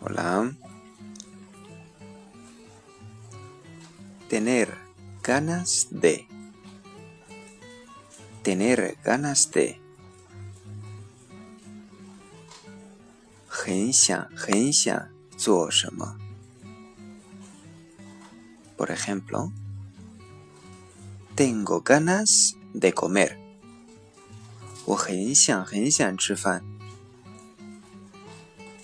Hola. Tener ganas de. Tener ganas de. Por ejemplo, tengo ganas de comer. O 我很想很想吃饭。